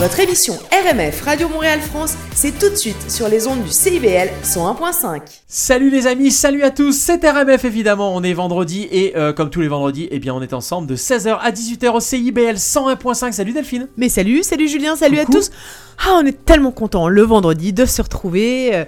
Votre émission RMF Radio Montréal France, c'est tout de suite sur les ondes du CIBL 101.5. Salut les amis, salut à tous, c'est RMF évidemment, on est vendredi et euh, comme tous les vendredis, eh bien on est ensemble de 16h à 18h au CIBL 101.5. Salut Delphine. Mais salut, salut Julien, salut Coucou. à tous. Ah, on est tellement contents le vendredi de se retrouver. euh,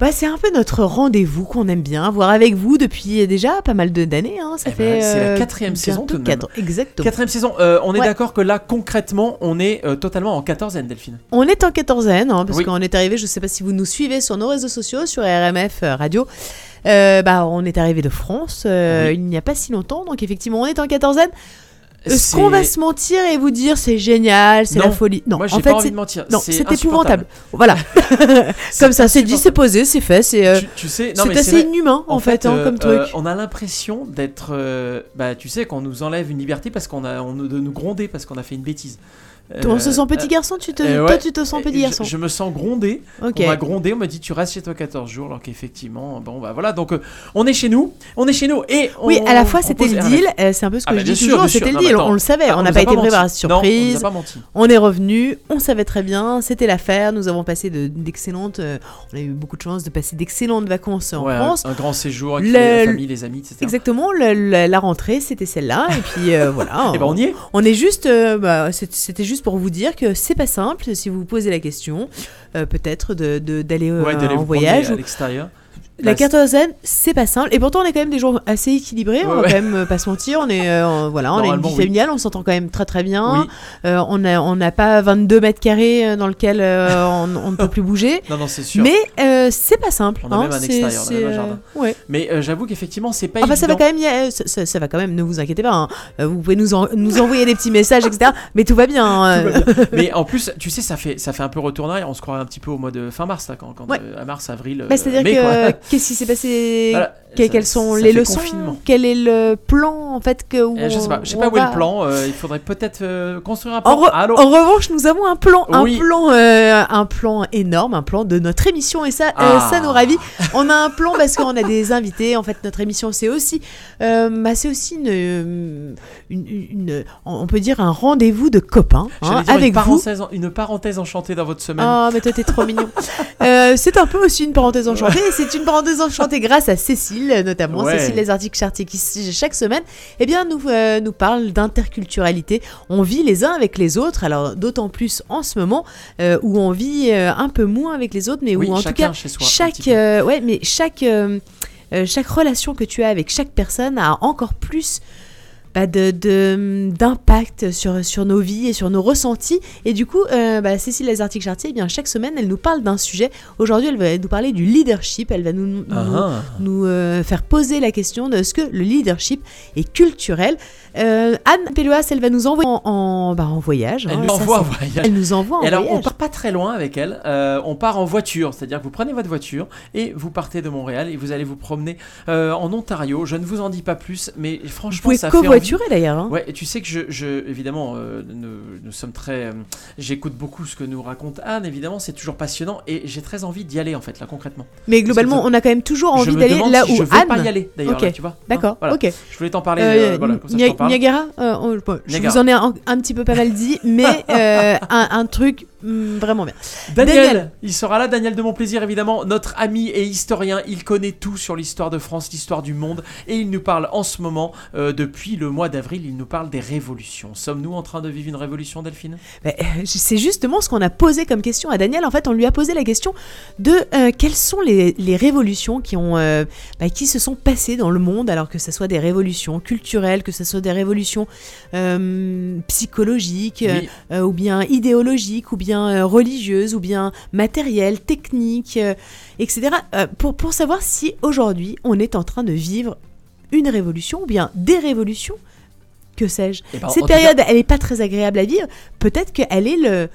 Bah, c'est un peu notre rendez-vous qu'on aime bien voir avec vous depuis déjà pas mal de- d'années. Hein. Ça Eh fait. ben, c'est la euh, quatrième saison, tout de même. Exactement. Quatrième saison, euh, on est Ouais. d'accord que là concrètement on est euh, totalement en quatorzaine Delphine. On est en quatorzaine, hein, parce Oui. qu'on est arrivé, je sais pas si vous nous suivez sur nos réseaux sociaux, sur RMF Radio. Bah, on est arrivé de France Oui. il n'y a pas si longtemps, donc effectivement, on est en quatorzaine. Est-ce C'est- qu'on va se mentir et vous dire c'est génial, c'est la folie Non, Moi en fait, envie c'est de mentir. non, c'est épouvantable. Voilà. Comme ça, c'est dit, c'est posé, c'est fait, c'est euh, Tu, tu sais, c'est assez inhumain en, fait, hein, euh, comme truc. euh, on a l'impression d'être, euh, bah tu sais, qu'on nous enlève une liberté parce qu'on a, on, de nous gronder parce qu'on a fait une bêtise. On se sent petit euh, garçon, tu te, euh, toi tu te sens petit garçon. Je, me sens grondé. On m'a grondé, on m'a dit tu restes chez toi 14 jours, alors qu'effectivement, bon bah voilà, donc euh, on est chez nous, on est chez nous et on, Oui, à la fois on c'était le deal, c'est un peu ce que Ah bah, je bien dis sûr, toujours, c'était le deal, on le savait, Ah, on n'a a pas été préparé à la Non, on surprise. pas menti. On est revenu, on savait très bien, c'était l'affaire, nous avons passé de- d'excellentes, euh, on a eu beaucoup de chance de passer d'excellentes vacances en Ouais, France. Un, grand séjour avec Le- la famille, les amis, etc. Exactement, le- la rentrée c'était celle-là, et puis euh, voilà. Et ben on y est. On est juste, bah, c'était juste pour vous dire que c'est pas simple si vous vous posez la question, euh, peut-être de- de- d'aller euh, Ouais, d'aller en voyage. à l'extérieur. La quatorzaine, c'est pas simple. Et pourtant, on est quand même des jours assez équilibrés. on Ouais, va quand même euh, pas se mentir. On est, euh, voilà, on a une vie familiale. On s'entend quand même très très bien. Oui. Euh, on a, on n'a pas 22 mètres carrés euh, dans lequel euh, on, on ne peut plus bouger. Non, non, c'est sûr. Mais c'est pas simple. On a hein, même un extérieur, on a même un jardin. ouais. Mais j'avoue qu'effectivement, c'est pas Enfin, ça va quand même. a- ça, ça- ça va quand même. Ne vous inquiétez pas. hein. Vous pouvez nous, en- nous envoyer des petits messages, etc. Mais tout va bien. hein. Tout va bien. Mais en plus, tu sais, ça fait, ça fait un peu retour en arrière. On se croirait un petit peu au mois de fin mars, là, quand, quand, Ouais. à mars, avril. Bah, mai, que quoi. Qu'est-ce qui s'est passé? Que- Ça- Quelles sont ça les leçons. Quel est le plan en fait que où Euh, je sais pas, je sais pas où est le plan. euh, il faudrait peut-être euh, construire un En, plan. re- Allô en revanche, nous avons un plan, Oui. un plan, euh, un plan énorme, un plan de notre émission et ça, euh, Ah. ça nous ravit. On a un plan parce qu'on a des invités. En fait, notre émission, c'est aussi, euh, bah, c'est aussi une, euh, une, une- on peut dire un rendez-vous de copains hein, dire avec une vous. parenthèse, une parenthèse enchantée dans votre semaine. Oh, mais toi, t'es trop mignon. Euh, c'est un peu aussi une parenthèse enchantée. C'est une parenthèse enchantée grâce à Cécile, notamment Ouais. Cécile Les Articles Chartier, qui chaque semaine, eh bien, nous, euh, nous parle d'interculturalité. On vit les uns avec les autres, alors d'autant plus en ce moment euh, où on vit euh, un peu moins avec les autres, mais oui, où en tout cas, chez soi. un chaque, euh, ouais, mais chaque, chaque relation que tu as avec chaque personne a encore plus bah, de- d'impact sur, sur nos vies et sur nos ressentis. Et du coup, euh, bah, Cécile Lazartic Chartier, eh bien, chaque semaine, elle nous parle d'un sujet. Aujourd'hui, elle va nous parler du leadership. Elle va nous, nous, Ah, ah. nous, euh, faire poser la question de ce que le leadership est culturel. Euh, Anne Péloas, elle va nous envoyer en, en, bah, en voyage. Elle hein, nous ça, envoie en voyage. Elle nous envoie en Et alors, on voyage. part pas très loin avec elle. euh, on part en voiture, c'est-à-dire que vous prenez votre voiture et vous partez de Montréal et vous allez vous promener euh, en Ontario. Je ne vous en dis pas plus, mais Vous franchement, pouvez ça fait envie. covoiturer d'ailleurs. hein. Ouais, et tu sais que je, je- évidemment, nous, nous sommes très. J'écoute beaucoup ce que nous raconte Anne, évidemment, c'est toujours passionnant et j'ai très envie d'y aller en fait, là concrètement. Mais globalement, on a quand même toujours je envie d'aller là si où je veux Anne. pas y aller d'ailleurs, Ok. là, tu vois. D'accord, Hein, voilà. ok. Je voulais t'en parler, voilà, comme ça je parle? Niagara, euh, on- bon, je Niagara. vous en ai un, un petit peu pas mal dit, mais euh, un, un truc hum, vraiment bien. Daniel, Daniel. il sera là, Daniel de mon plaisir évidemment, notre ami et historien, il connaît tout sur l'histoire de France, l'histoire du monde, et il nous parle en ce moment, euh, depuis le mois d'avril, il nous parle des révolutions. Sommes-nous en train de vivre une révolution, Delphine? Bah, euh, C'est justement ce qu'on a posé comme question à Daniel. En fait, on lui a posé la question de euh, quelles sont les, les révolutions qui, ont, euh, bah, qui se sont passées dans le monde, alors que ce soit des révolutions culturelles, que ce soit des révolutions psychologiques, Oui. ou bien idéologiques, ou bien euh, religieuses, ou bien matérielles, techniques, euh, etc. euh, pour, pour savoir si aujourd'hui on est en train de vivre une révolution ou bien des révolutions. Que sais-je Eh ben, en Cette cas- période, elle n'est pas très agréable à vivre. Peut-être qu'elle est le,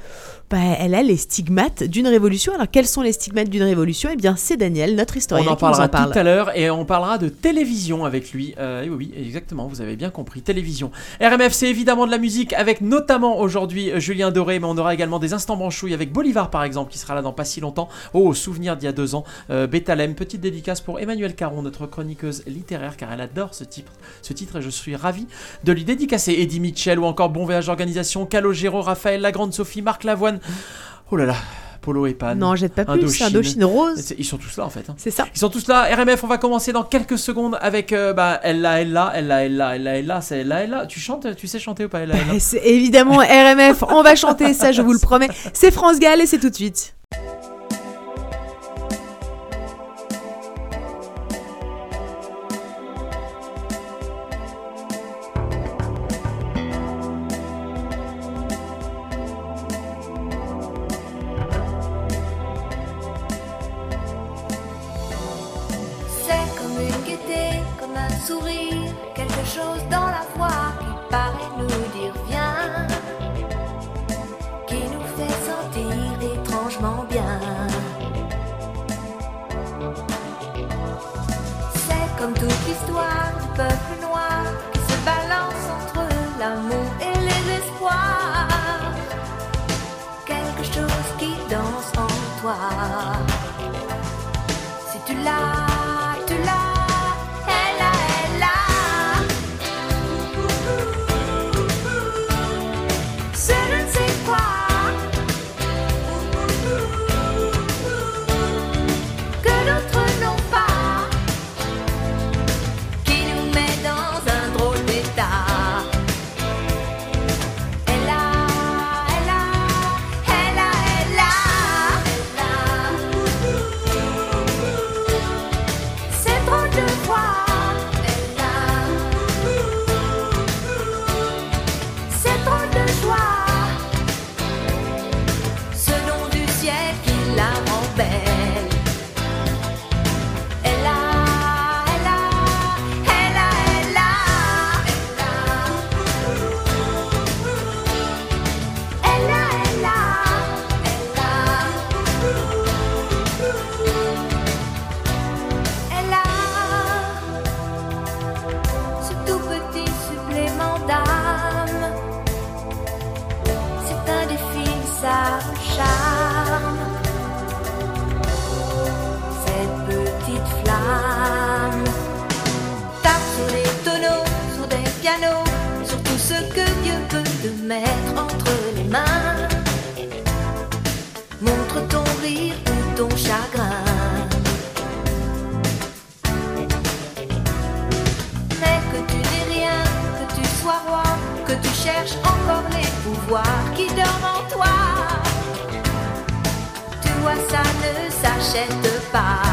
bah, elle a les stigmates d'une révolution. Alors quels sont les stigmates d'une révolution? Eh bien c'est Daniel, notre historien. On en parlera tout à l'heure et on parlera de télévision avec lui. Euh, oui, exactement, vous avez bien compris, télévision. RMF, c'est évidemment de la musique avec notamment aujourd'hui euh, Julien Doré, mais on aura également des instants branchouilles avec Bolivar par exemple qui sera là dans pas si longtemps. Oh, souvenir d'il y a deux ans, euh, petite dédicace pour Emmanuel Caron, notre chroniqueuse littéraire, car elle adore ce titre, ce titre et je suis ravi de lui dédicacer Eddie Mitchell ou encore Bon Voyage Organisation, Calogero, Raphaël, Lagrande Sophie, Marc Lavoine, Oh là là. Polo et Pan. Non, jette pas plus, Indochine Rose. Ils sont tous là en fait. Hein. C'est ça. Ils sont tous là. RMF, on va commencer dans quelques secondes avec euh, bah, Ella, Ella, Ella, Ella, Ella, Ella, c'est Ella, Ella. Tu chantes, tu sais chanter ou pas Ella, Ella Évidemment, RMF, on va chanter, ça je vous le promets. C'est France Gall et c'est tout de suite. mettre entre les mains. Montre ton rire ou ton chagrin. Mais que tu n'es rien, que tu sois roi, que tu cherches encore les pouvoirs qui dorment en toi. Tu vois, ça ne s'achète pas.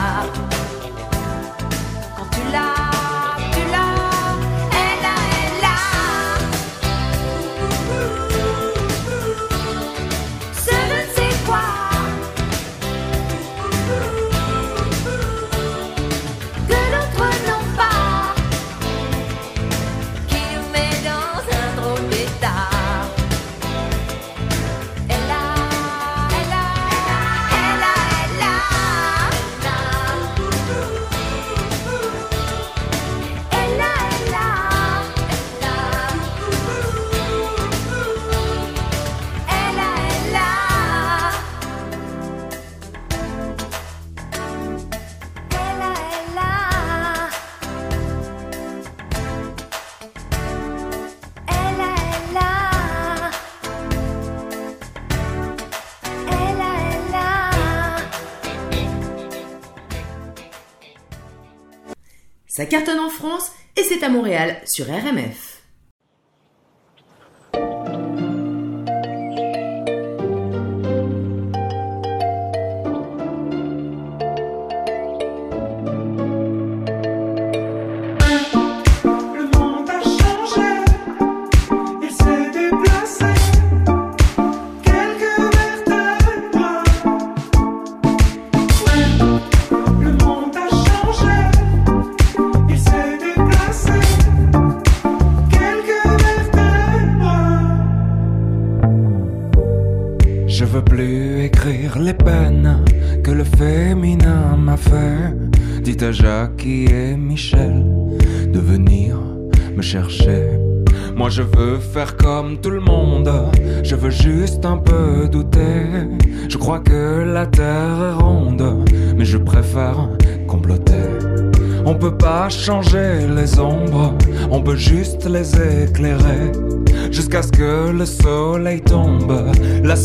Ça cartonne en France et c'est à Montréal sur RMF.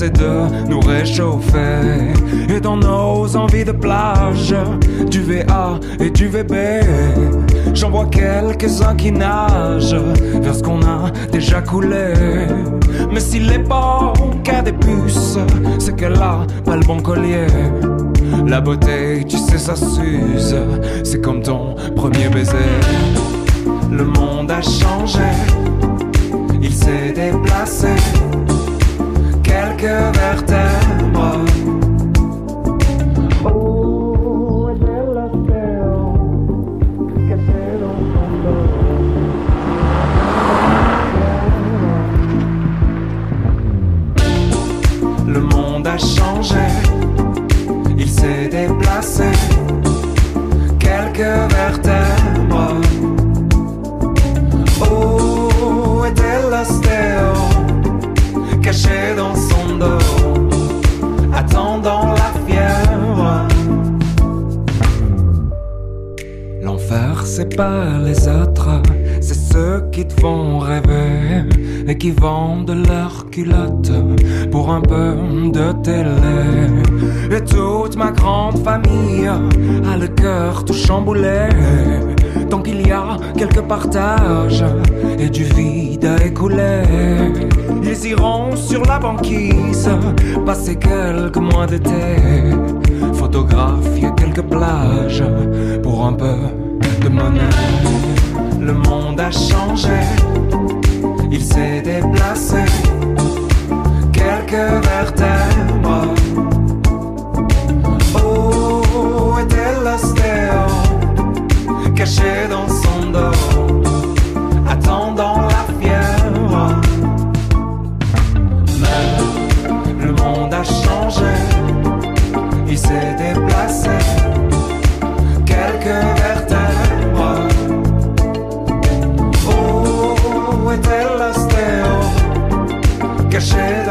De nous réchauffer. Et dans nos envies de plage, du VA et du VB, j'en vois quelques-uns qui nagent vers ce qu'on a déjà coulé. Mais s'il est pas qu'à des puces, c'est qu'elle a pas le bon collier. La beauté, tu sais, ça s'use. C'est comme ton premier baiser. Le monde a changé, il s'est déplacé. Vertèbres. Banquise passer quelques mois d'été, photographier quelques plages pour un peu de monnaie. Le monde a changé, il s'est déplacé,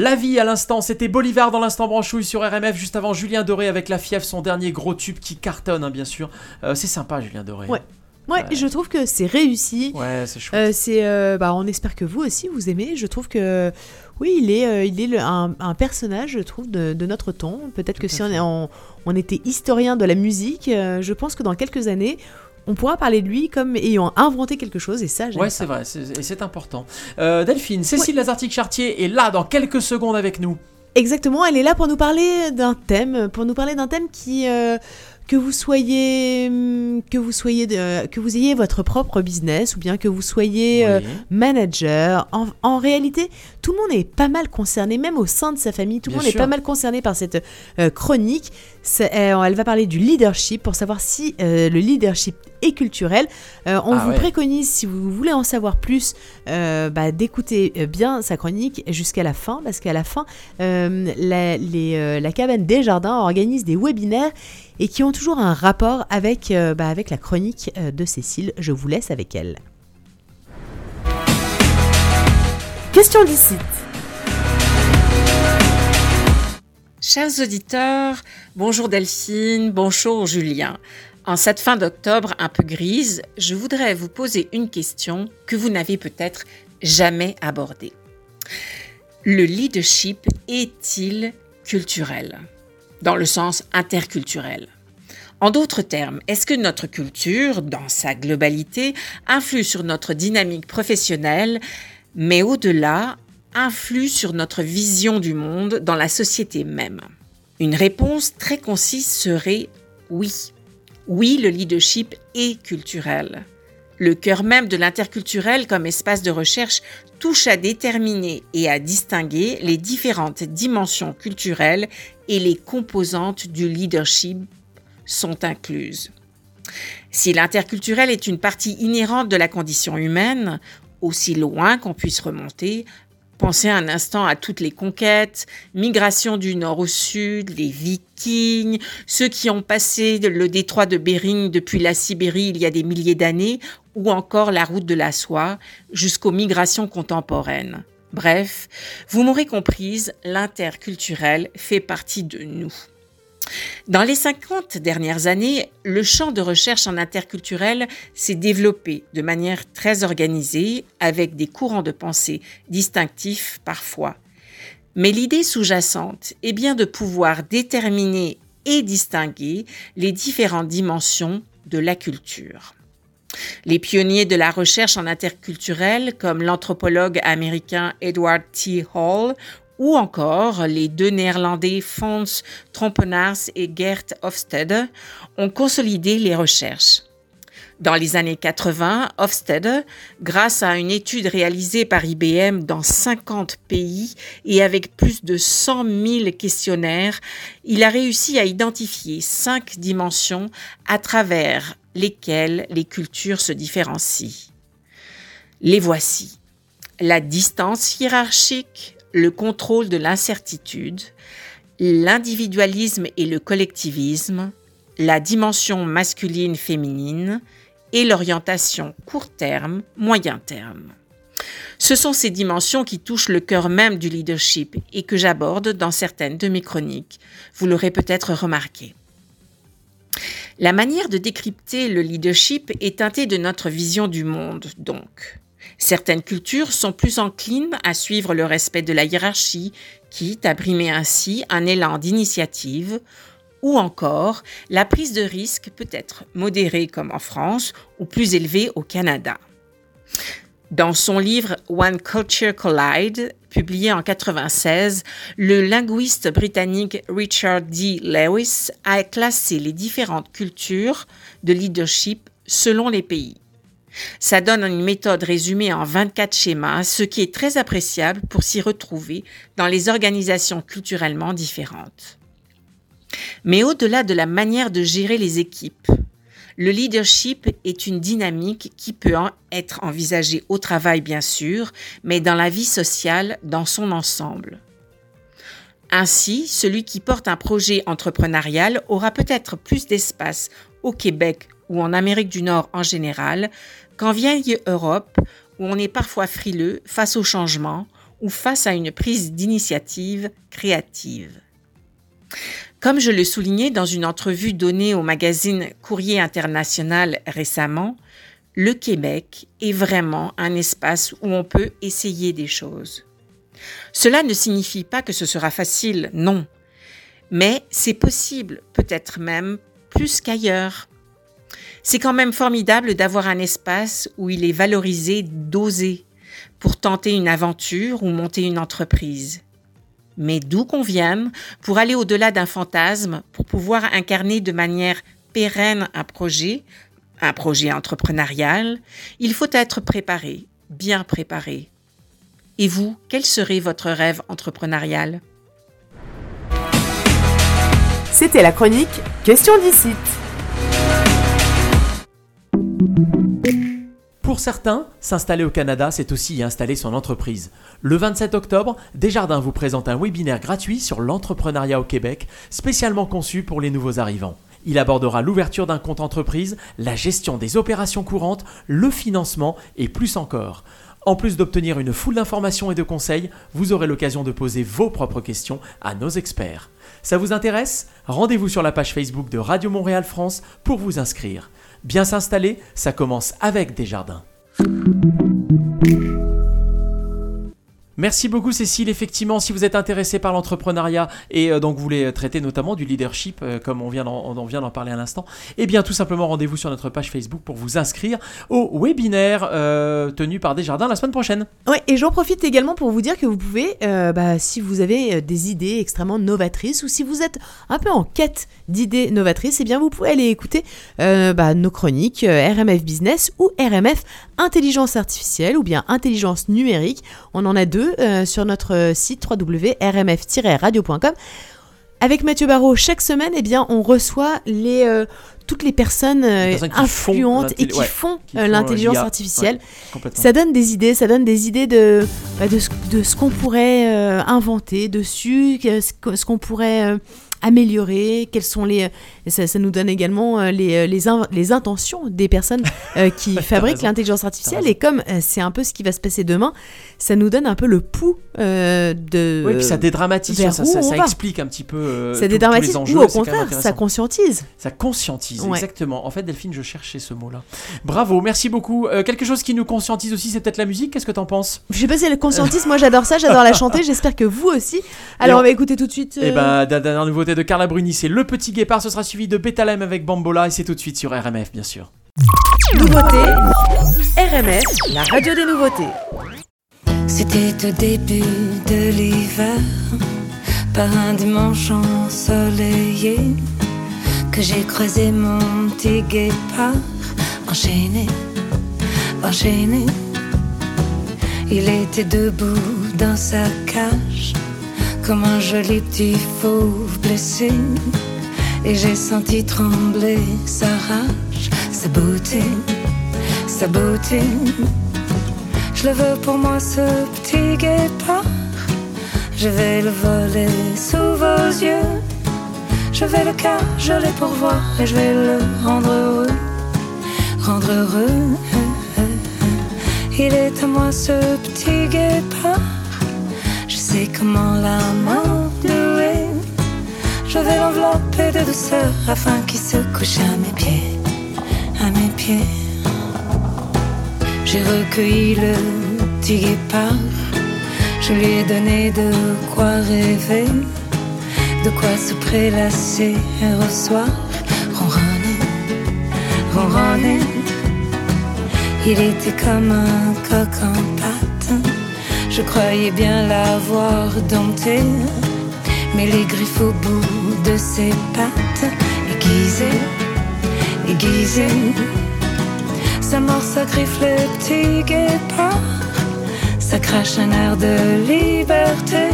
La vie à l'instant, c'était Bolivar dans l'instant branchouille sur RMF, juste avant Julien Doré avec La Fièvre, son dernier gros tube qui cartonne, hein, bien sûr. Euh, c'est sympa, Julien Doré. Ouais. Ouais, je trouve que c'est réussi. Ouais, c'est chouette. Euh, c'est, euh, bah, on espère que vous aussi vous aimez. Je trouve que oui, il est, euh, il est le- un, un personnage, je trouve, de, de notre temps. Peut-être que si on, on, on était historien de la musique, je pense que dans quelques années, on pourra parler de lui comme ayant inventé quelque chose. Et ça, j'aime Ouais, c'est vrai, et c'est important. Euh, Delphine, Cécile Lazartique-Chartier est là dans quelques secondes avec nous. Exactement, elle est là pour nous parler d'un thème, pour nous parler d'un thème qui euh, que vous soyez hum, que vous soyez de- que vous ayez votre propre business ou bien que vous soyez euh, manager. En, en réalité, tout le monde est pas mal concerné, même au sein de sa famille, tout le monde est pas mal concerné par cette euh, chronique. Euh, elle va parler du leadership pour savoir si le leadership est culturel. On Ah vous ouais. préconise, si vous voulez en savoir plus, bah, d'écouter bien sa chronique jusqu'à la fin, parce qu'à la fin, la, les, la cabane des jardins organise des webinaires et qui ont toujours un rapport avec, euh, bah, avec la chronique euh, de Cécile. Je vous laisse avec elle. Question d'ici. Chers auditeurs, bonjour Delphine, bonjour Julien. En cette fin d'octobre un peu grise, je voudrais vous poser une question que vous n'avez peut-être jamais abordée. Le leadership est-il culturel? Dans le sens interculturel. En d'autres termes, est-ce que notre culture, dans sa globalité, influe sur notre dynamique professionnelle, mais au-delà, influe sur notre vision du monde dans la société même? Une réponse très concise serait oui. Oui, le leadership est culturel. Le cœur même de l'interculturel comme espace de recherche touche à déterminer et à distinguer les différentes dimensions culturelles et les composantes du leadership sont incluses. Si l'interculturel est une partie inhérente de la condition humaine, aussi loin qu'on puisse remonter, pensez un instant à toutes les conquêtes, migration du nord au sud, les vikings, ceux qui ont passé le détroit de Bering depuis la Sibérie il y a des milliers d'années, ou encore la route de la soie jusqu'aux migrations contemporaines. Bref, vous m'aurez comprise, l'interculturel fait partie de nous. Dans les 50 dernières années, le champ de recherche en interculturel s'est développé de manière très organisée, avec des courants de pensée distinctifs parfois. Mais l'idée sous-jacente est bien de pouvoir déterminer et distinguer les différentes dimensions de la culture. Les pionniers de la recherche en interculturel, comme l'anthropologue américain Edward T. Hall ou encore les deux néerlandais Fons Trompenaars et Gert Hofstede, ont consolidé les recherches. Dans les années 80, Hofstede, grâce à une étude réalisée par IBM dans 50 pays et avec plus de 100 000 questionnaires, il a réussi à identifier cinq dimensions à travers lesquelles les cultures se différencient. Les voici. La distance hiérarchique, le contrôle de l'incertitude, l'individualisme et le collectivisme, la dimension masculine-féminine et l'orientation court terme, moyen terme. Ce sont ces dimensions qui touchent le cœur même du leadership et que j'aborde dans certaines de mes chroniques. Vous l'aurez peut-être remarqué. La manière de décrypter le leadership est teintée de notre vision du monde, donc. Certaines cultures sont plus enclines à suivre le respect de la hiérarchie, quitte à brimer ainsi un élan d'initiative, ou encore la prise de risque peut être modérée comme en France ou plus élevée au Canada. Dans son livre One Culture Collide, publié en 96, le linguiste britannique Richard D. Lewis a classé les différentes cultures de leadership selon les pays. Ça donne une méthode résumée en 24 schémas, ce qui est très appréciable pour s'y retrouver dans les organisations culturellement différentes. Mais au-delà de la manière de gérer les équipes, le leadership est une dynamique qui peut être envisagée au travail bien sûr, mais dans la vie sociale dans son ensemble. Ainsi, celui qui porte un projet entrepreneurial aura peut-être plus d'espace au Québec ou en Amérique du Nord en général qu'en vieille Europe où on est parfois frileux face au changement ou face à une prise d'initiative créative. Comme je le soulignais dans une entrevue donnée au magazine Courrier International récemment, le Québec est vraiment un espace où on peut essayer des choses. Cela ne signifie pas que ce sera facile, non, mais c'est possible, peut-être même plus qu'ailleurs. C'est quand même formidable d'avoir un espace où il est valorisé d'oser pour tenter une aventure ou monter une entreprise. Mais d'où qu'on vienne, pour aller au-delà d'un fantasme, pour pouvoir incarner de manière pérenne un projet, un projet entrepreneurial, il faut être préparé, bien préparé. Et vous, quel serait votre rêve entrepreneurial? C'était la chronique Question d'ici. Pour certains, s'installer au Canada, c'est aussi y installer son entreprise. Le 27 octobre, Desjardins vous présente un webinaire gratuit sur l'entrepreneuriat au Québec, spécialement conçu pour les nouveaux arrivants. Il abordera l'ouverture d'un compte entreprise, la gestion des opérations courantes, le financement et plus encore. En plus d'obtenir une foule d'informations et de conseils, vous aurez l'occasion de poser vos propres questions à nos experts. Ça vous intéresse? Rendez-vous sur la page Facebook de Radio Montréal France pour vous inscrire. Bien s'installer, ça commence avec Desjardins. Thank you. Merci beaucoup Cécile. Effectivement, si vous êtes intéressé par l'entrepreneuriat et euh, donc vous voulez traiter notamment du leadership, euh, comme on vient d'en, parler à l'instant, eh bien tout simplement rendez-vous sur notre page Facebook pour vous inscrire au webinaire euh, tenu par Desjardins la semaine prochaine. Ouais, et j'en profite également pour vous dire que vous pouvez, bah, si vous avez des idées extrêmement novatrices ou si vous êtes un peu en quête d'idées novatrices, eh bien vous pouvez aller écouter bah, nos chroniques RMF Business ou RMF Intelligence Artificielle ou bien Intelligence Numérique. On en a deux euh, sur notre site www.rmf-radio.com. Avec Mathieu Barrault, chaque semaine, eh bien, on reçoit les, euh, toutes les personnes, euh, Les influentes et qui ouais, font euh, euh, l'intelligence artificielle. Ouais. Ça donne des idées, ça donne des idées de, bah, de, ce, de ce qu'on pourrait euh, inventer dessus, ce qu'on pourrait euh, améliorer, quelles sont les... Ça, ça nous donne également euh, les, euh, les, in- les intentions des personnes euh, qui fabriquent l'intelligence artificielle. Et comme c'est un peu ce qui va se passer demain, ça nous donne un peu le pouls de... Oui, puis ça dédramatise, ça, ça- explique un petit peu ça tous dédramatise les enjeux. ou au contraire, ça conscientise. Ça conscientise, Ouais. exactement. En fait, Delphine, je cherchais ce mot-là. Bravo, merci beaucoup. Euh, quelque chose qui nous conscientise aussi, c'est peut-être la musique. Qu'est-ce que t'en penses? Je sais pas si elle conscientise, moi j'adore ça, j'adore la chanter, j'espère que vous aussi. Alors on- on va écouter tout de suite... Eh euh, ben, la dernière nouveauté de Carla Bruni, c'est Le Petit Guépard. Ce sera suivi de Betalem avec Bambola et c'est tout de suite sur RMF, bien sûr. Nouveauté, RMF, la radio des nouveautés. C'était au début de l'hiver, par un dimanche ensoleillé, que j'ai croisé mon petit guépard, enchaîné, enchaîné. Il était debout dans sa cage, comme un joli petit fauve blessé, et j'ai senti trembler sa rage, sa beauté, sa beauté. Je le veux pour moi ce petit guépard. Je vais le voler sous vos yeux. Je vais le cajoler pour voir et je vais le rendre heureux. Rendre heureux. Il est à moi ce petit guépard. Sais comment l'amadouer. Je vais l'envelopper de douceur afin qu'il se couche à mes pieds. À mes pieds. J'ai recueilli le petit guépard. Je lui ai donné de quoi rêver, de quoi se prélasser au soir, ronronner, ronronner. Il était comme un coq en pâte. Je croyais bien l'avoir dompté, mais les griffes au bout de ses pattes, aiguisées, aiguisées. Sa mort, ça griffe le petit guépard. Ça crache un air de liberté.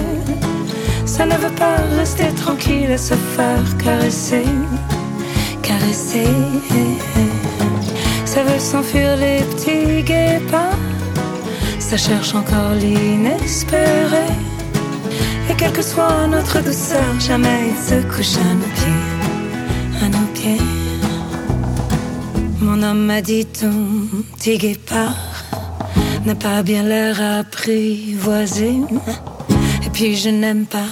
Ça ne veut pas rester tranquille et se faire caresser. Caresser. Ça veut s'enfuir les petits guépards. Ça cherche encore l'inespéré. Et quelle que soit notre douceur, jamais il se couche à nos pieds. À nos pieds. Mon homme m'a dit ton petit guépard n'a pas bien l'air apprivoisé. Et puis je n'aime pas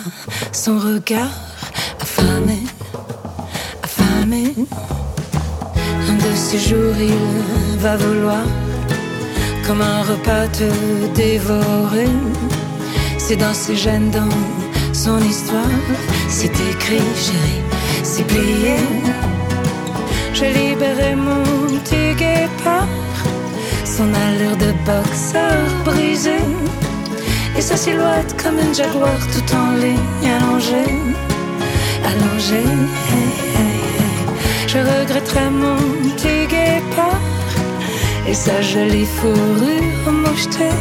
son regard affamé, affamé. Un de ces jours, il va vouloir, comme un repas, te dévorer. C'est dans ses gènes, dans son histoire. C'est écrit, chérie, c'est plié. J'ai libéré mon petit guépard, son allure de boxeur brisé. Et sa silhouette comme une jaguar tout en ligne allongée, allongée. Je regretterai mon petit guépard et sa jolie fourrure mouchetée.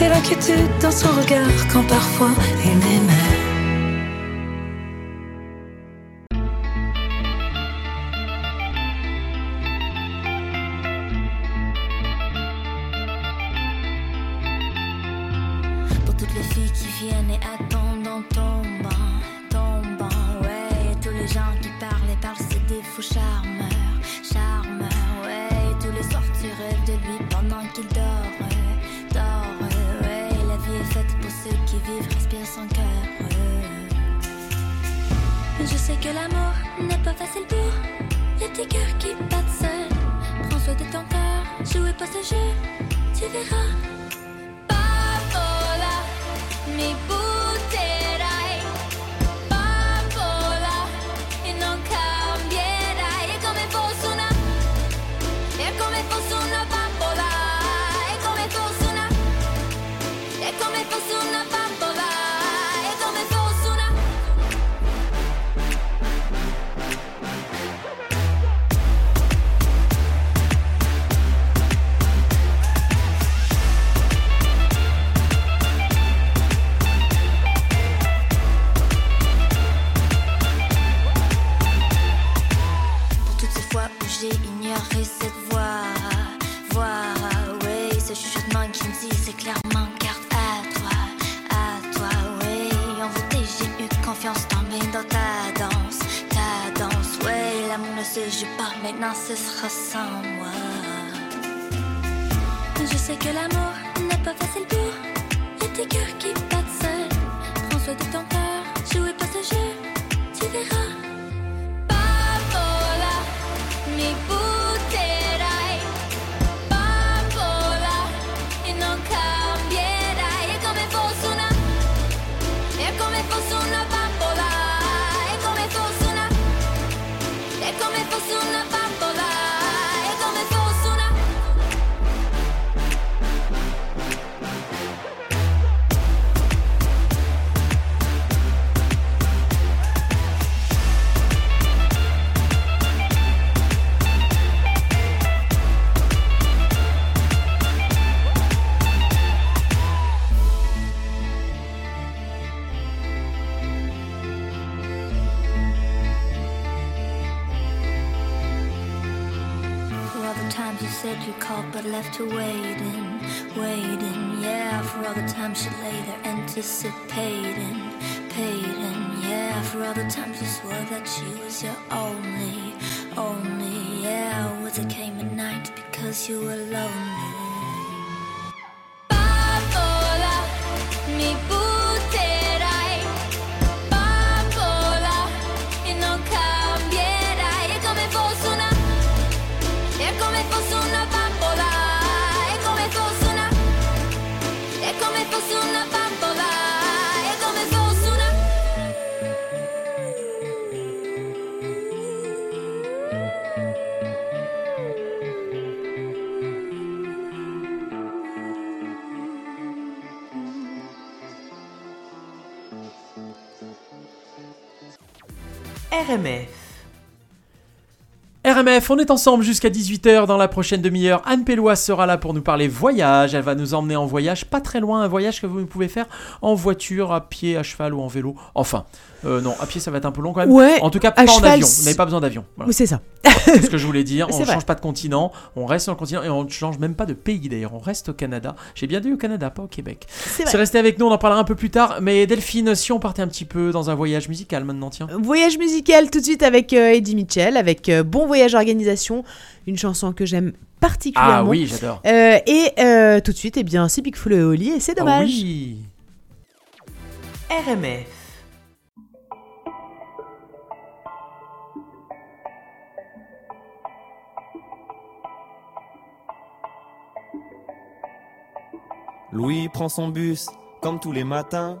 Et l'inquiétude dans son regard quand parfois il m'aimait. Sais que l'amour n'est pas facile pour les petits cœurs qui battent seuls. Prends soin de ton cœur, jouez pas ce jeu, tu verras. Papola, mi butterai. Pas, maintenant 是 RMF. On est ensemble jusqu'à 18h dans la prochaine demi-heure. Anne Pellois sera là pour nous parler voyage. Elle va nous emmener en voyage, pas très loin, un voyage que vous pouvez faire en voiture, à pied, à cheval ou en vélo. Enfin, euh, non, à pied ça va être un peu long quand même. Ouais, en tout cas, pas en avion. Vous n'avez pas besoin d'avion. Voilà. Oui, c'est ça. C'est ce que je voulais dire. On vrai. change pas de continent, on reste sur le continent et on ne change même pas de pays d'ailleurs. On reste au Canada. J'ai bien dit au Canada, pas au Québec. C'est resté avec nous, on en parlera un peu plus tard. Mais Delphine, si on partait un petit peu dans un voyage musical maintenant, tiens. Voyage musical tout de suite avec euh, Eddie Mitchell, avec euh, Bon Voyage organisation. Une chanson que j'aime particulièrement. Ah oui, j'adore. Euh, et euh, tout de suite, eh bien, c'est Big Flo et Oli et c'est Ah dommage. oui. RMF. Louis prend son bus, comme tous les matins.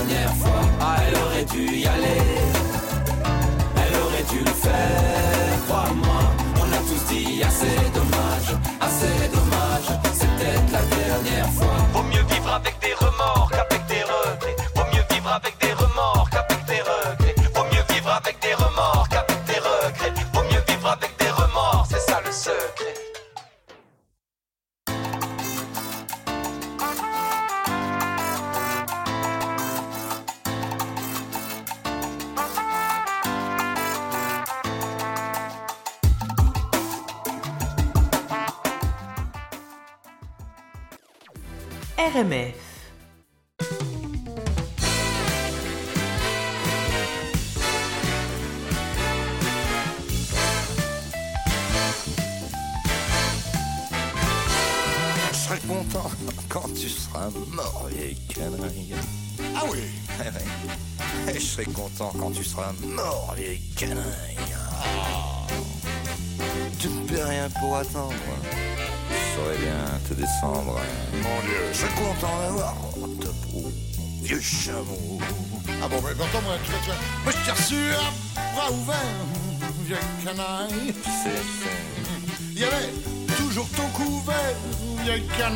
Ah, elle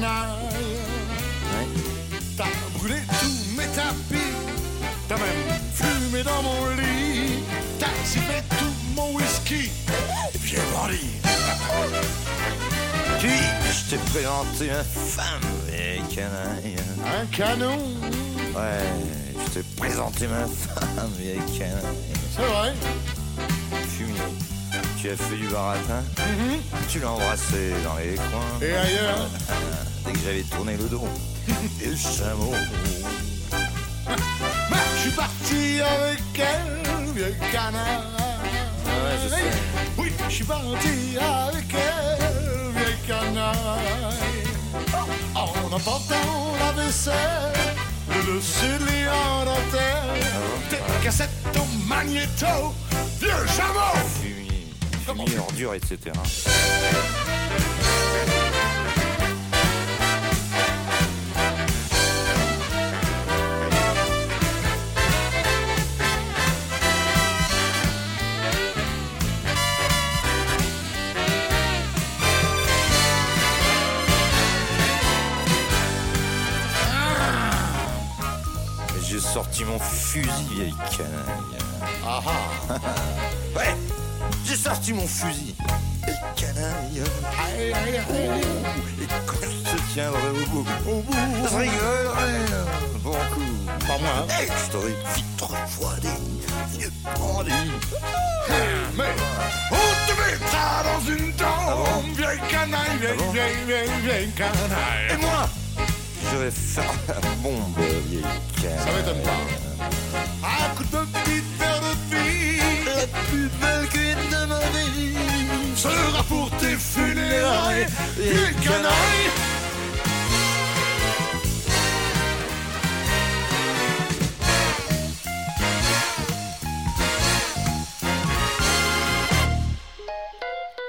canaille. T'as brûlé tous mes tapis, t'as même fumé dans mon lit, t'as sifflé tout mon whisky, et puis j'ai. Puis, je t'ai présenté? Ma femme, vieille canaille. Un canon, Ouais, je t'ai présenté ma femme, vieille canaille. c'est vrai. Fumier, tu as fait du baratin. Tu l'as embrassé dans les coins. Et ailleurs Dès que j'avais tourné le dos. Et le chameau. Mais je suis parti avec elle, vieille canard. Ouais, je sais. Oui, je suis parti avec elle, vieille canaille. En emportant la vaisselle, le dessus de en dentelle, des cassettes au magnéto, vieux chameau. Fumier, fumier, ordure, etc. Et J'ai sorti mon fusil, vieille canaille. Ah ah. Ouais, sorti mon fusil. Et canaille. Aïe, aïe, aïe. Et quand je tiendrai au bout, au bout, je rigolerai. Bon coup. Pas moi, hein. Et je t'aurais vite refroidi, vieux bandit. Mais on te mettra dans une tombe, vieille canaille, vieille, bon vieille, vieille, vieille canaille. Et moi, je vais faire la bombe, vieille canaille. Ça m'étonne pas. À coup de vie sera pour tes funérailles, vieille canaille.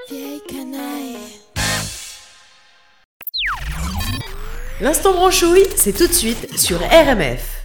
Vieille canaille. L'instant branchouille, c'est tout de suite sur RMF.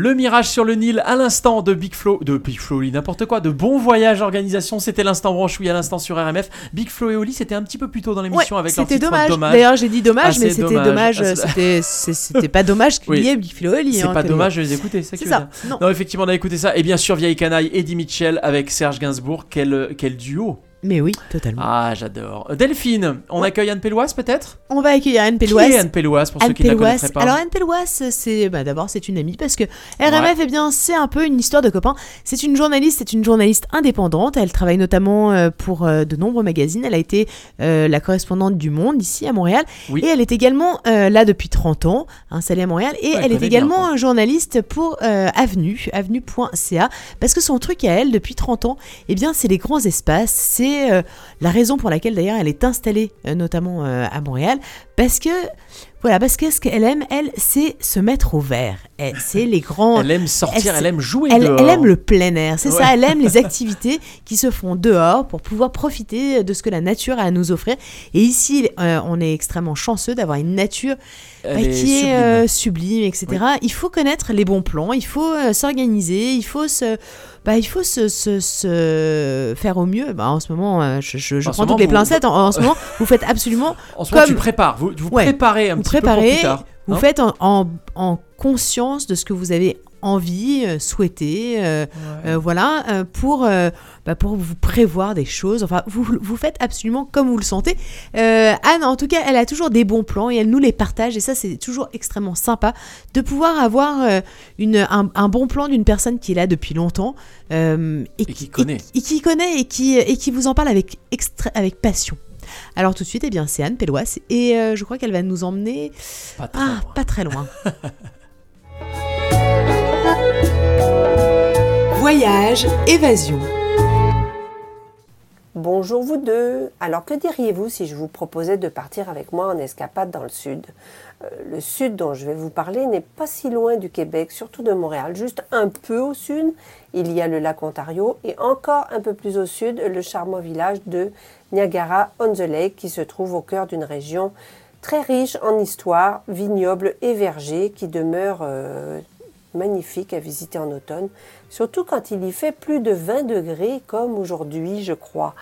Le Mirage sur le Nil à l'instant de Big Flow, de Big Flow, n'importe quoi, de Bon Voyage Organisation, c'était l'instant branchouille à l'instant sur RMF. Big Flow et Oli, c'était un petit peu plus tôt dans l'émission Ouais, avec leur c'était titre dommage. D'ailleurs, j'ai dit dommage, Ah, mais c'était dommage. dommage. C'était pas dommage qu'il Oui. y ait Big Flo et Oli, C'est hein, pas dommage de les écouter, c'est ça non. effectivement, on a écouté ça. Et bien sûr, Vieille Canaille, Eddie Mitchell avec Serge Gainsbourg. Quel, quel duo Mais oui, totalement. Ah, j'adore. Delphine, on accueille Anne Péloise peut-être? On va accueillir Anne Qui est. Anne Péloise pour ceux Anne qui ne la connaîtraient pas? Alors Anne Péloise, c'est bah, d'abord c'est une amie parce que RMF, Ouais. eh bien c'est un peu une histoire de copains. C'est une journaliste, c'est une journaliste indépendante. Elle travaille notamment euh, pour euh, de nombreux magazines. Elle a été euh, la correspondante du Monde ici à Montréal Oui. et elle est également euh, là depuis 30 ans, installée à Montréal. Et Ouais, elle elle est également bien, journaliste pour euh, Avenue, avenue.ca, parce que son truc à elle depuis 30 ans, eh bien c'est les grands espaces. C'est euh, la raison pour laquelle d'ailleurs elle est installée euh, notamment euh, à Montréal, parce que voilà, parce que ce qu'elle aime, elle, c'est se mettre au vert. Et C'est les grands. Elle aime sortir, elle, aime jouer elle, dehors. elle aime le plein air, c'est Ouais. ça. Elle aime les activités qui se font dehors pour pouvoir profiter de ce que la nature a à nous offrir. Et ici, euh, on est extrêmement chanceux d'avoir une nature bah, qui est sublime. euh, sublime, etc. Il faut connaître les bons plans, il faut euh, s'organiser, il faut se, bah, il faut se, se- se faire au mieux. Bah, en ce moment, je, je- je ce prends moment, toutes les vous- pincettes. En, en ce moment, vous faites absolument En ce moment, comme tu prépares, vous, vous Ouais. préparez un vous petit peu préparez, pour plus tard. Vous hein. faites en, en- en conscience de ce que vous avez envie, euh, souhaité, euh, euh, voilà, pour, bah, pour vous prévoir des choses. Enfin, vous, vous faites absolument comme vous le sentez. Anne, en tout cas, elle a toujours des bons plans et elle nous les partage. Et ça, c'est toujours extrêmmement sympa de pouvoir avoir une, un, un bon plan d'une personne qui est là depuis longtemps et, qui connaît. et, qui connaît et qui, et qui vous en parle avec, extra- avec passion. Alors tout de suite, eh bien, c'est Anne Péloise et euh, je crois qu'elle va nous emmener Pas très ah, pas très loin. Voyage, évasion. Bonjour vous deux. Alors que diriez-vous si je vous proposais de partir avec moi en escapade dans le sud? Euh, Le sud dont je vais vous parler n'est pas si loin du Québec, surtout de Montréal. Juste un peu au sud, il y a le lac Ontario et encore un peu plus au sud, le charmant village de Niagara-on-the-Lake qui se trouve au cœur d'une région très riche en histoire, vignobles et vergers qui demeure euh, magnifique à visiter en automne, surtout quand il y fait plus de 20 degrés comme aujourd'hui, je crois.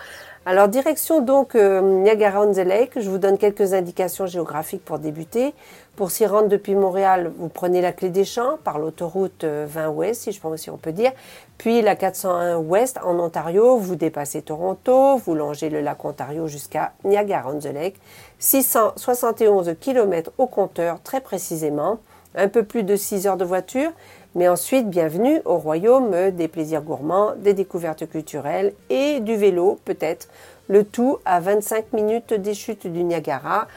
Alors direction donc euh, Niagara-on-the-Lake, je vous donne quelques indications géographiques pour débuter. Pour s'y rendre depuis Montréal, vous prenez la clé des champs par l'autoroute euh, 20 Ouest, si je pense si on peut dire, puis la 401 Ouest en Ontario, vous dépassez Toronto, vous longez le lac Ontario jusqu'à Niagara-on-the-Lake, 671 km au compteur très précisément, un peu plus de 6 heures de voiture, Mais ensuite, bienvenue au royaume des plaisirs gourmands, des découvertes culturelles et du vélo peut-être. Le tout à 25 minutes des chutes du Niagara,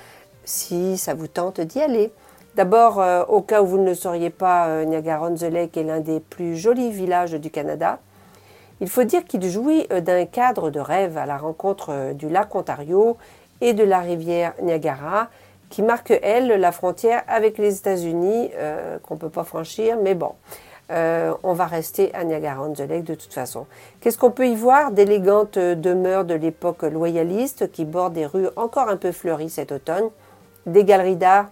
si ça vous tente d'y aller. D'abord, euh, au cas où vous ne le sauriez pas, euh, Niagara-on-the-Lake est l'un des plus jolis villages du Canada. Il faut dire qu'il jouit euh, d'un cadre de rêve à la rencontre du lac Ontario et de la rivière Niagara, qui marque, elle, la frontière avec les États-Unis, euh, qu'on ne peut pas franchir, mais bon. Euh, on va rester à Niagara-on-the-Lake de toute façon. Qu'est-ce qu'on peut y voir D'élégantes demeures de l'époque loyaliste qui bordent des rues encore un peu fleuries cet automne, des galeries d'art,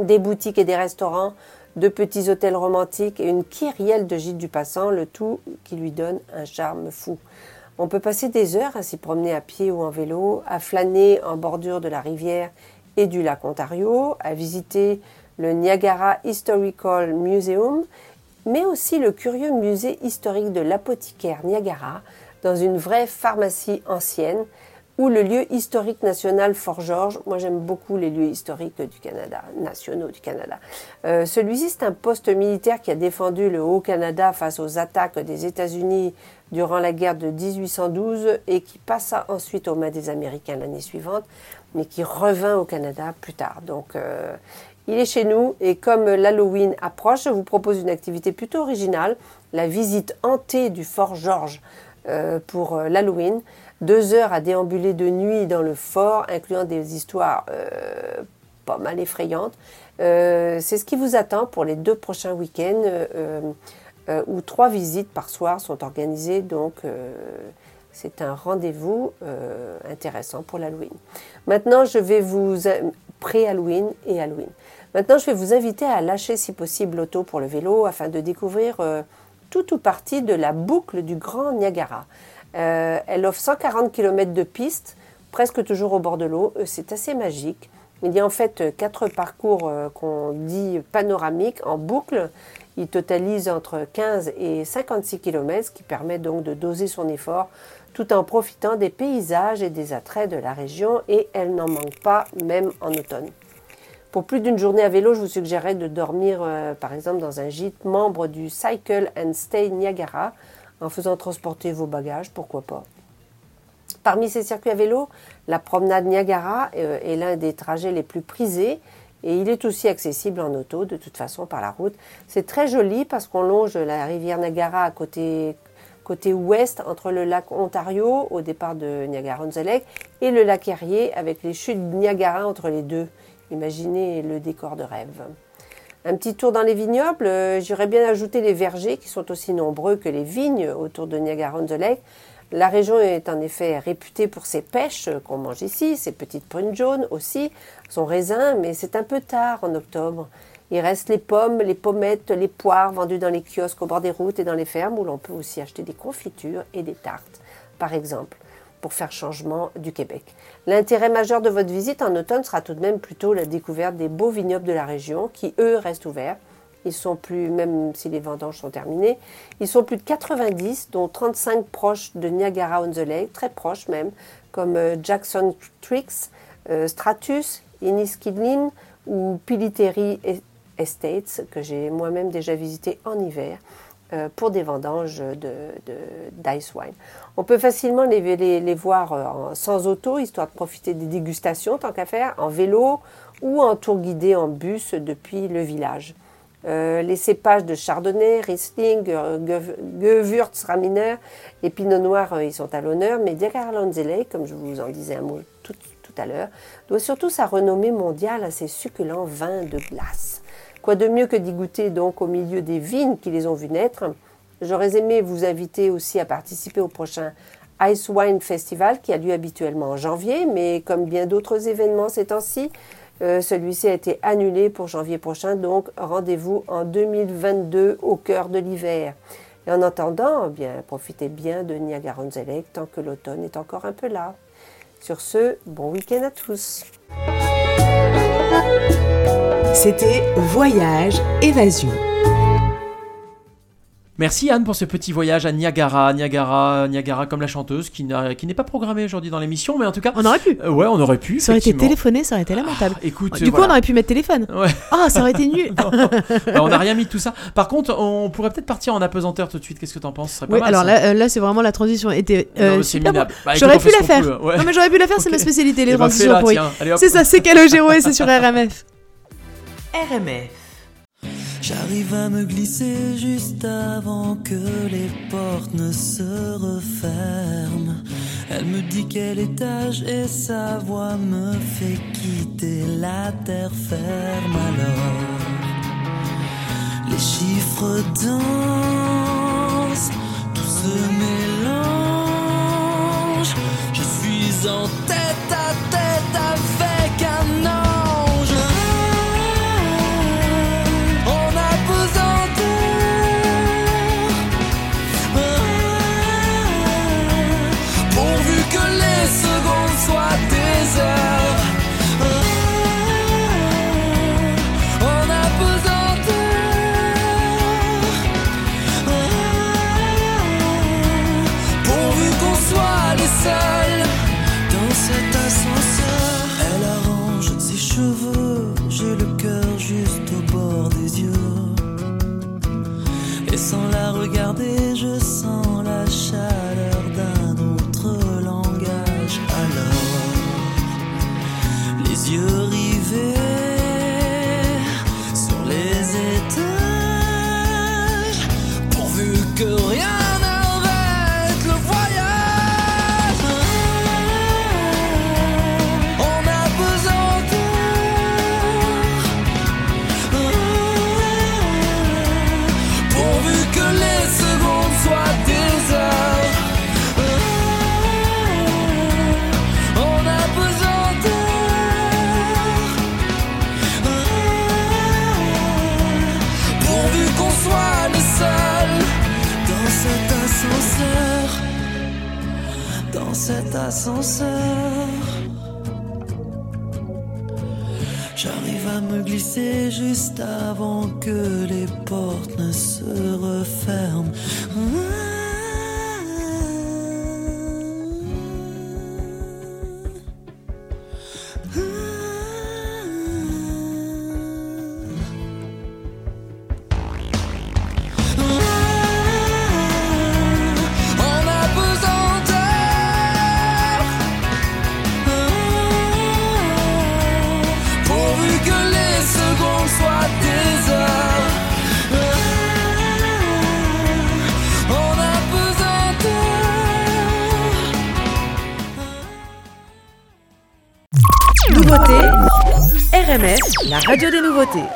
des boutiques et des restaurants, de petits hôtels romantiques et une kyrielle de gîtes du passant, le tout qui lui donne un charme fou. On peut passer des heures à s'y promener à pied ou en vélo, à flâner en bordure de la rivière et du lac Ontario, à visiter le Niagara Historical Museum, mais aussi le curieux musée historique de l'apothicaire Niagara, dans une vraie pharmacie ancienne, ou le lieu historique national Fort George. Moi, j'aime beaucoup les lieux historiques du Canada, nationaux du Canada. Euh, Celui-ci, c'est un poste militaire qui a défendu le Haut-Canada face aux attaques des États-Unis durant la guerre de 1812 et qui passa ensuite aux mains des Américains l'année suivante, mais qui revint au Canada plus tard. Donc, euh, il est chez nous et comme l'Halloween approche, je vous propose une activité plutôt originale, la visite hantée du Fort George euh, pour euh, l'Halloween. Deux heures à déambuler de nuit dans le fort, incluant des histoires euh, pas mal effrayantes. C'est ce qui vous attend pour les deux prochains week-ends où trois visites par soir sont organisées. Donc, c'est un rendez-vous euh, intéressant pour l'Halloween. Maintenant, je vais vous pré-Halloween et Halloween. Maintenant, je vais vous inviter à lâcher si possible l'auto pour le vélo afin de découvrir euh, tout ou partie de la boucle du Grand Niagara. Euh, elle offre 140 km de piste, presque toujours au bord de l'eau. C'est assez magique. Il y a en fait quatre parcours qu'on dit panoramiques en boucle. Ils totalisent entre 15 et 56 km, ce qui permet donc de doser son effort tout en profitant des paysages et des attraits de la région et elle n'en manque pas même en automne. Pour plus d'une journée à vélo, je vous suggérerais de dormir euh, par exemple dans un gîte membre du Cycle and Stay Niagara en faisant transporter vos bagages, pourquoi pas. Parmi ces circuits à vélo, la promenade Niagara euh, est l'un des trajets les plus prisés et il est aussi accessible en auto, de toute façon par la route. C'est très joli parce qu'on longe la rivière Niagara à côté, côté ouest entre le lac Ontario au départ de Niagara-on-the-Lake et le lac Erie avec les chutes Niagara entre les deux. Imaginez le décor de rêve. Un petit tour dans les vignobles, euh, j'irais bien ajouter les vergers qui sont aussi nombreux que les vignes autour de Niagara-on-the-Lake. La région est en effet réputée pour ses pêches qu'on mange ici, ses petites prunes jaunes aussi, son raisin, mais c'est un peu tard en octobre. Il reste les pommes, les pommettes, les poires vendues dans les kiosques au bord des routes et dans les fermes où l'on peut aussi acheter des confitures et des tartes, par exemple, pour faire changement du Québec. L'intérêt majeur de votre visite en automne sera tout de même plutôt la découverte des beaux vignobles de la région qui, eux, restent ouverts. Ils sont plus, même si les vendanges sont terminées, ils sont plus de 90, dont 35 proches de Niagara-on-the-Lake, très proches même, comme euh, Jackson Tricks, euh, Stratus, Inniskillin ou Piliteri Estates, que j'ai moi-même déjà visité en hiver euh, pour des vendanges de, d'ice wine. On peut facilement les, les, les voir sans auto, histoire de profiter des dégustations, tant qu'à faire, en vélo ou en tour guidé en bus depuis le village. Euh, les cépages de Chardonnay, Riesling, euh, Gew- Gewürztraminer et Pinot Noir, euh, ils sont à l'honneur, mais Niagara-on-the-Lake, comme je vous en disais un mot tout, tout à l'heure, doit surtout sa renommée mondiale à ses succulents vins de glace. Quoi de mieux que d'y goûter donc au milieu des vignes qui les ont vus naître? J'aurais aimé vous inviter aussi à participer au prochain Ice Wine Festival qui a lieu habituellement en janvier, mais comme bien d'autres événements ces temps-ci, euh, celui-ci a été annulé pour janvier prochain, donc rendez-vous en 2022 au cœur de l'hiver. Et en attendant, eh profitez bien de Niagara-on-the-Lake tant que l'automne est encore un peu là. Sur ce, bon week-end à tous. C'était Voyage Évasion. Merci Anne pour ce petit voyage à Niagara, Niagara, Niagara comme la chanteuse qui n'a- qui n'est pas programmée aujourd'hui dans l'émission, mais en tout cas. On aurait pu. Euh, ouais, on aurait pu. Ça aurait été téléphoné, ça aurait été lamentable. écoute, du coup, voilà. on aurait pu mettre téléphone. Ouais. Ah, ça aurait été nul. Bah, on n'a rien mis de tout ça. Par contre, on pourrait peut-être partir en apesanteur tout de suite. Qu'est-ce que t'en penses? Ce serait pas Oui, mal, alors ça. là, euh, là c'est vraiment la transition était euh, Non, c'est minable. Bah, J'aurais on pu la faire. peut, ouais. Non mais j'aurais pu la faire, c'est ma spécialité, les Eh ben, transitions. Allez, hop. C'est ça, c'est Calogero et c'est sur RMF. RMF. J'arrive à me glisser juste avant que les portes ne se referment. Elle me dit quel étage et sa voix me fait quitter la terre ferme alors. Les chiffres dansent, tout se mélange. Je suis en tête à tête avec un ange. RMF, la radio des nouveautés.